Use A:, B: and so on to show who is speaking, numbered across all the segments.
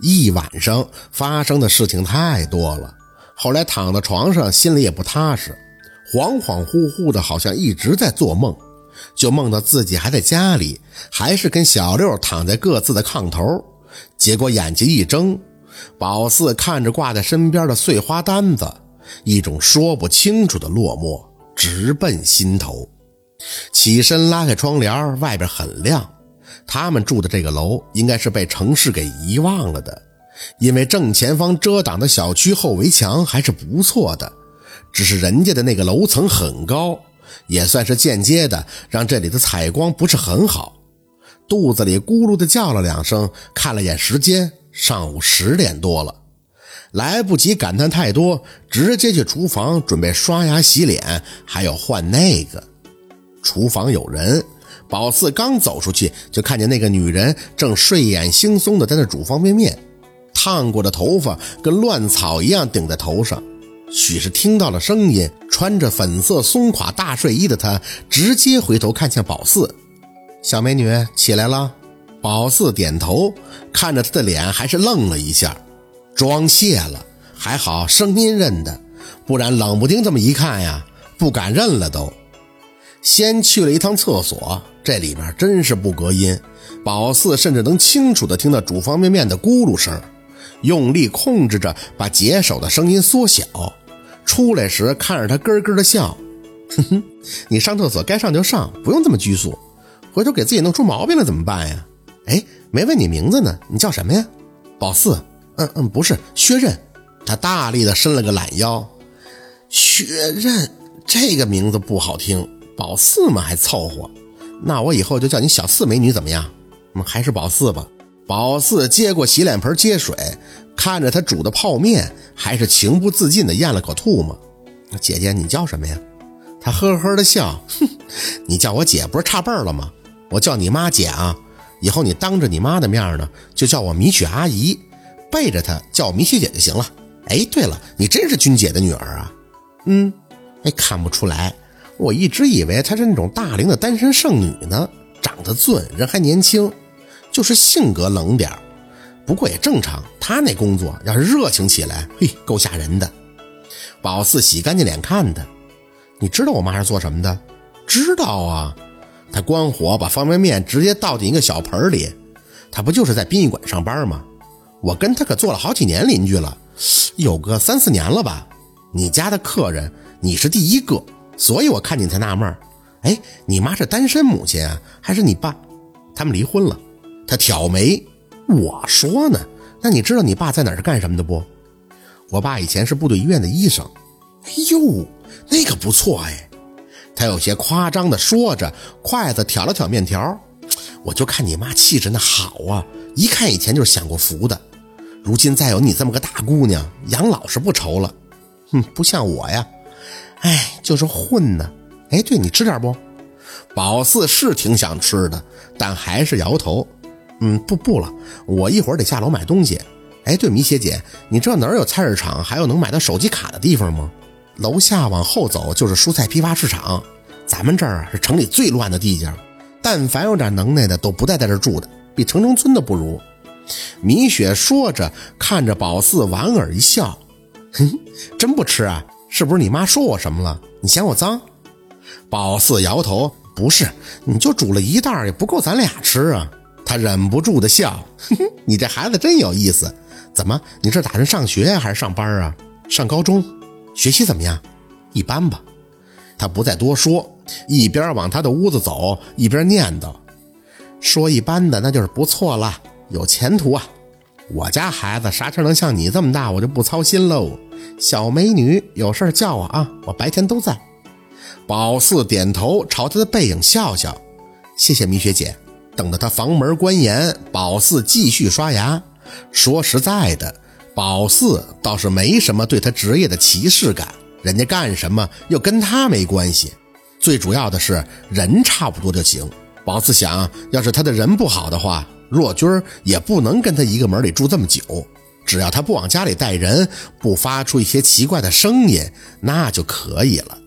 A: 一晚上发生的事情太多了，后来躺在床上，心里也不踏实，恍恍惚惚的，好像一直在做梦，就梦到自己还在家里，还是跟小六躺在各自的炕头。结果眼睛一睁，宝四看着挂在身边的碎花单子，一种说不清楚的落寞直奔心头。起身拉开窗帘，外边很亮。他们住的这个楼应该是被城市给遗忘了的，因为正前方遮挡的小区后围墙还是不错的，只是人家的那个楼层很高，也算是间接的让这里的采光不是很好。肚子里咕噜的叫了两声，看了眼时间，上午十点多了，来不及感叹太多，直接去厨房准备刷牙洗脸，还要换那个。厨房有人。宝四刚走出去，就看见那个女人正睡眼惺忪的在那煮方便面，烫过的头发跟乱草一样顶在头上。许是听到了声音，穿着粉色松垮大睡衣的她直接回头看向宝四：“小美女起来了。”宝四点头，看着她的脸，还是愣了一下，妆卸了，还好声音认得，不然冷不丁这么一看呀，不敢认了都。先去了一趟厕所，这里面真是不隔音，宝四甚至能清楚地听到煮方便面的咕噜声，用力控制着把解手的声音缩小。出来时看着他咯咯的笑，哼哼，你上厕所该上就上，不用这么拘束，回头给自己弄出毛病了怎么办呀？哎，没问你名字呢，你叫什么呀？宝四，嗯嗯，不是薛刃。他大力地伸了个懒腰，薛刃这个名字不好听。宝四嘛还凑合，那我以后就叫你小四美女怎么样？嗯，还是宝四吧。宝四接过洗脸盆接水，看着他煮的泡面，还是情不自禁的咽了口唾沫。姐姐，你叫什么呀？他呵呵的笑，哼，你叫我姐不是差辈儿了吗？我叫你妈姐啊，以后你当着你妈的面呢，就叫我米雪阿姨，背着她叫我米雪姐就行了。哎，对了，你真是君姐的女儿啊？嗯，哎，看不出来。我一直以为她是那种大龄的单身剩女呢，长得俊，人还年轻，就是性格冷点不过也正常，她那工作要是热情起来，嘿，够吓人的。宝四洗干净脸看她，你知道我妈是做什么的？知道啊，她关火把方便面直接倒进一个小盆里。她不就是在殡仪馆上班吗？我跟她可做了好几年邻居了，有个三四年了吧。你家的客人，你是第一个。所以我看你才纳闷儿哎，你妈是单身母亲啊，还是你爸？他们离婚了。他挑眉，我说呢，那你知道你爸在哪是干什么的不？我爸以前是部队医院的医生。哎呦，那个不错哎。他有些夸张的说着，筷子挑了挑面条。我就看你妈气质那好啊，一看以前就是享过福的。如今再有你这么个大姑娘，养老是不愁了。哼，不像我呀。哎，就是混呢。哎，对你吃点不？宝四是挺想吃的，但还是摇头。嗯，不不了，我一会儿得下楼买东西。哎，对，米雪姐，你知道哪儿有菜市场，还有能买到手机卡的地方吗？楼下往后走就是蔬菜批发市场。咱们这儿啊是城里最乱的地界，但凡有点能耐的都不带在这住的，比城中村都不如。米雪说着，看着宝四莞尔一笑，哼，真不吃啊？是不是你妈说我什么了？你嫌我脏？宝四摇头，不是，你就煮了一袋也不够咱俩吃啊。他忍不住的笑，你这孩子真有意思。怎么，你这打算上学呀，还是上班啊？上高中，学习怎么样？一般吧。他不再多说，一边往他的屋子走，一边念叨：“说一般的，那就是不错了，有前途啊。我家孩子啥时候能像你这么大，我就不操心喽。”小美女，有事叫我啊，我白天都在。宝四点头，朝他的背影笑笑，谢谢米雪姐。等到他房门关严，宝四继续刷牙。说实在的，宝四倒是没什么对他职业的歧视感，人家干什么又跟他没关系。最主要的是人差不多就行。宝四想要是他的人不好的话，若君也不能跟他一个门里住这么久。只要他不往家里带人，不发出一些奇怪的声音，那就可以了。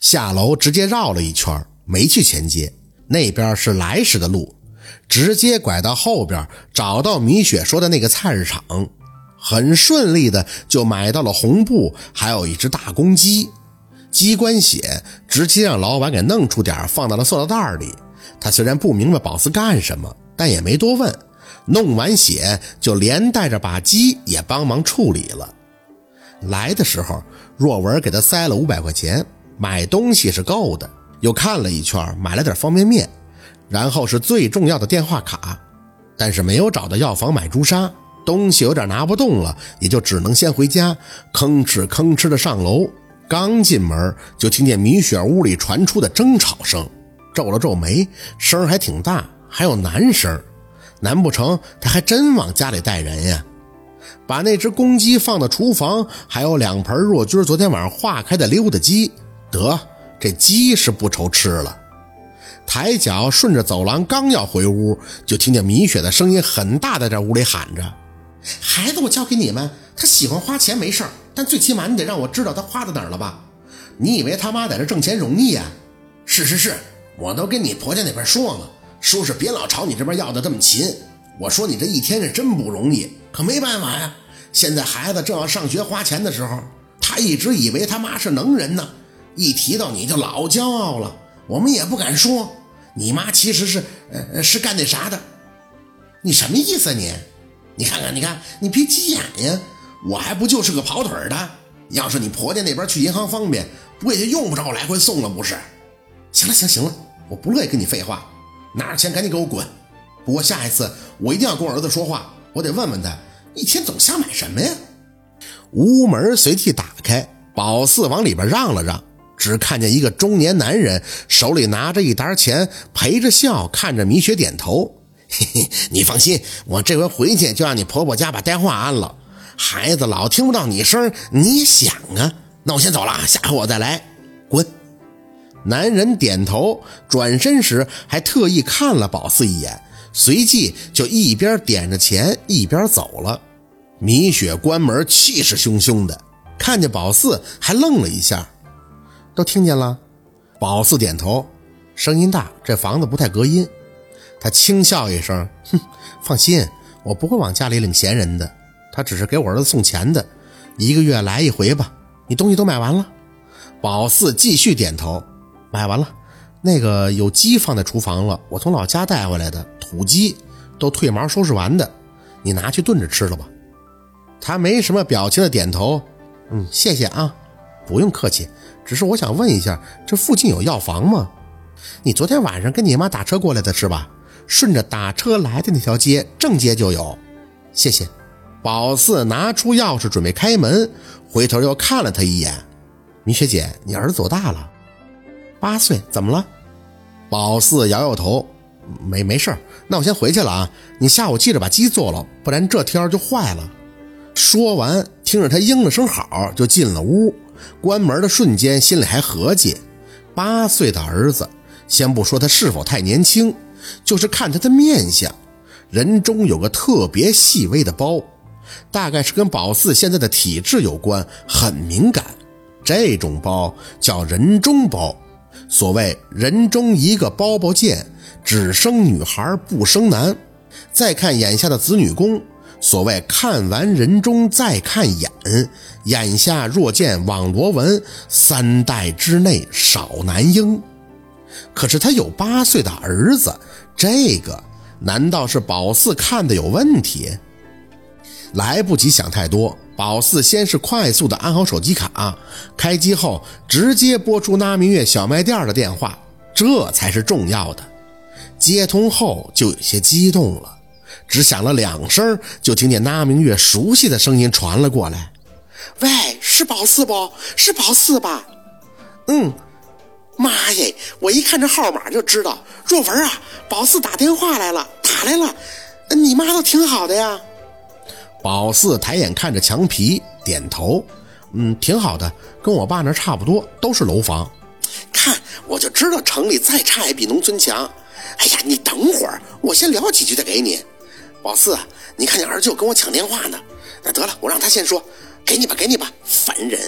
A: 下楼直接绕了一圈，没去前街，那边是来时的路。直接拐到后边，找到米雪说的那个菜市场，很顺利的就买到了红布，还有一只大公鸡。鸡冠血直接让老板给弄出点，放到了塑料袋里。他虽然不明白宝斯干什么，但也没多问。弄完血，就连带着把鸡也帮忙处理了。来的时候，若文给他塞了五百块钱，买东西是够的。又看了一圈，买了点方便面，然后是最重要的电话卡。但是没有找到药房买朱砂，东西有点拿不动了，也就只能先回家，吭哧吭哧的上楼。刚进门，就听见米雪屋里传出的争吵声，皱了皱眉，声还挺大，还有男声。难不成他还真往家里带人呀？把那只公鸡放到厨房，还有两盆若君昨天晚上化开的溜达鸡，得这鸡是不愁吃了。抬脚顺着走廊，刚要回屋，就听见米雪的声音很大，在这屋里喊着：“孩子，我交给你们，他喜欢花钱没事儿。”但最起码你得让我知道他花在哪儿了吧？你以为他妈在这挣钱容易呀？是是是，我都跟你婆家那边说了，说是别老朝你这边要的这么勤。我说你这一天是真不容易，可没办法呀。现在孩子正要上学花钱的时候，他一直以为他妈是能人呢，一提到你就老骄傲了。我们也不敢说，你妈其实是呃是干那啥的。你什么意思啊你？你看看你看，你别急眼呀。我还不就是个跑腿的，要是你婆家那边去银行方便，不也就用不着我来回送了不是？行了行行了，我不乐意跟你废话，拿着钱赶紧给我滚。不过下一次我一定要跟我儿子说话，我得问问他，一天总瞎买什么呀？屋门随即打开，宝四往里边让了让，只看见一个中年男人手里拿着一沓钱，陪着笑看着米雪点头。嘿嘿，你放心，我这回回去就让你婆婆家把电话安了。孩子老听不到你声，你也想啊？那我先走了，下回我再来。滚！男人点头，转身时还特意看了宝四一眼，随即就一边点着钱一边走了。米雪关门，气势汹汹的，看见宝四还愣了一下。都听见了？宝四点头，声音大，这房子不太隔音。他轻笑一声，哼，放心，我不会往家里领闲人的。他只是给我儿子送钱的，一个月来一回吧。你东西都买完了？宝四继续点头，买完了。那个有鸡放在厨房了，我从老家带回来的土鸡，都褪毛收拾完的，你拿去炖着吃了吧。他没什么表情的点头，嗯，谢谢啊，不用客气。只是我想问一下，这附近有药房吗？你昨天晚上跟你妈打车过来的是吧？顺着打车来的那条街正街就有。谢谢。宝四拿出钥匙准备开门，回头又看了他一眼：“米雪姐，你儿子多大了？八岁，怎么了？”宝四摇摇头：“没没事那我先回去了啊。你下午记着把鸡做了，不然这天就坏了。”说完，听着他应了声好，就进了屋。关门的瞬间，心里还合计：八岁的儿子，先不说他是否太年轻，就是看他的面相，人中有个特别细微的包。大概是跟宝四现在的体质有关，很敏感。这种包叫人中包，所谓人中一个包包见，只生女孩不生男。再看眼下的子女宫，所谓看完人中再看眼，眼下若见网罗纹，三代之内少男婴。可是他有八岁的儿子，这个难道是宝四看的有问题？来不及想太多，宝四先是快速的安好手机卡，开机后直接拨出那明月小卖店的电话，这才是重要的。接通后就有些激动了，只响了两声，就听见那明月熟悉的声音传了过来：“
B: 喂，是宝四不？是宝四吧？嗯，妈耶！我一看这号码就知道，若文啊，宝四打电话来了，打来了。你妈都挺好的呀。”
A: 宝四抬眼看着墙皮，点头，嗯，挺好的，跟我爸那差不多，都是楼房。
B: 看，我就知道城里再差也比农村强。哎呀，你等会儿，我先聊几句再给你。宝四，你看你二舅跟我抢电话呢。那得了，我让他先说，给你吧，给你吧，烦人。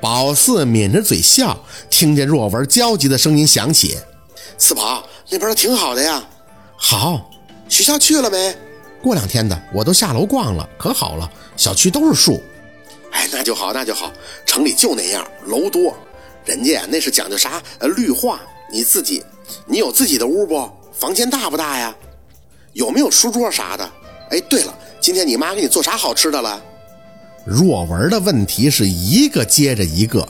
A: 宝四抿着嘴笑，听见若文焦急的声音响起：“
B: 四宝那边挺好的呀。”
A: 好，
B: 学校去了没？
A: 过两天的我都下楼逛了，可好了，小区都是树。
B: 哎，那就好，那就好。城里就那样，楼多，人家那是讲究啥？呃，绿化。你自己，你有自己的屋不？房间大不大呀？有没有书桌啥的？哎，对了，今天你妈给你做啥好吃的了？
A: 若文的问题是一个接着一个，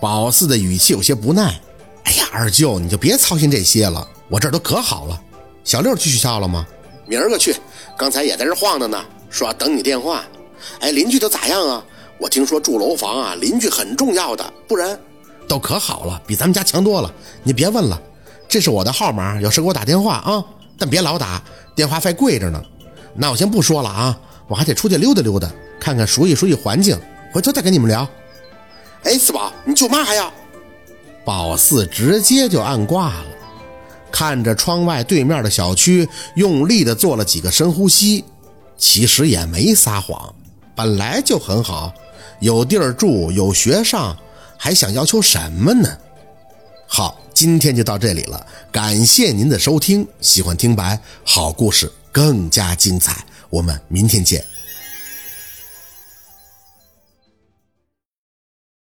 A: 宝四的语气有些不耐。哎呀，二舅，你就别操心这些了，我这儿都可好了。小六去学校了吗？
B: 明儿个去，刚才也在这晃荡呢，说等你电话。哎，邻居都咋样啊？我听说住楼房啊，邻居很重要的，不然
A: 都可好了，比咱们家强多了。你别问了，这是我的号码，有事给我打电话啊，但别老打，电话费贵着呢。那我先不说了啊，我还得出去溜达溜达，看看熟悉熟悉环境，回头再跟你们聊。
B: 哎，四宝，你舅妈还要？
A: 宝四直接就按挂了，看着窗外对面的小区，用力的做了几个深呼吸。其实也没撒谎，本来就很好，有地儿住，有学上，还想要求什么呢？好，今天就到这里了，感谢您的收听。喜欢听白好故事，更加精彩，我们明天见。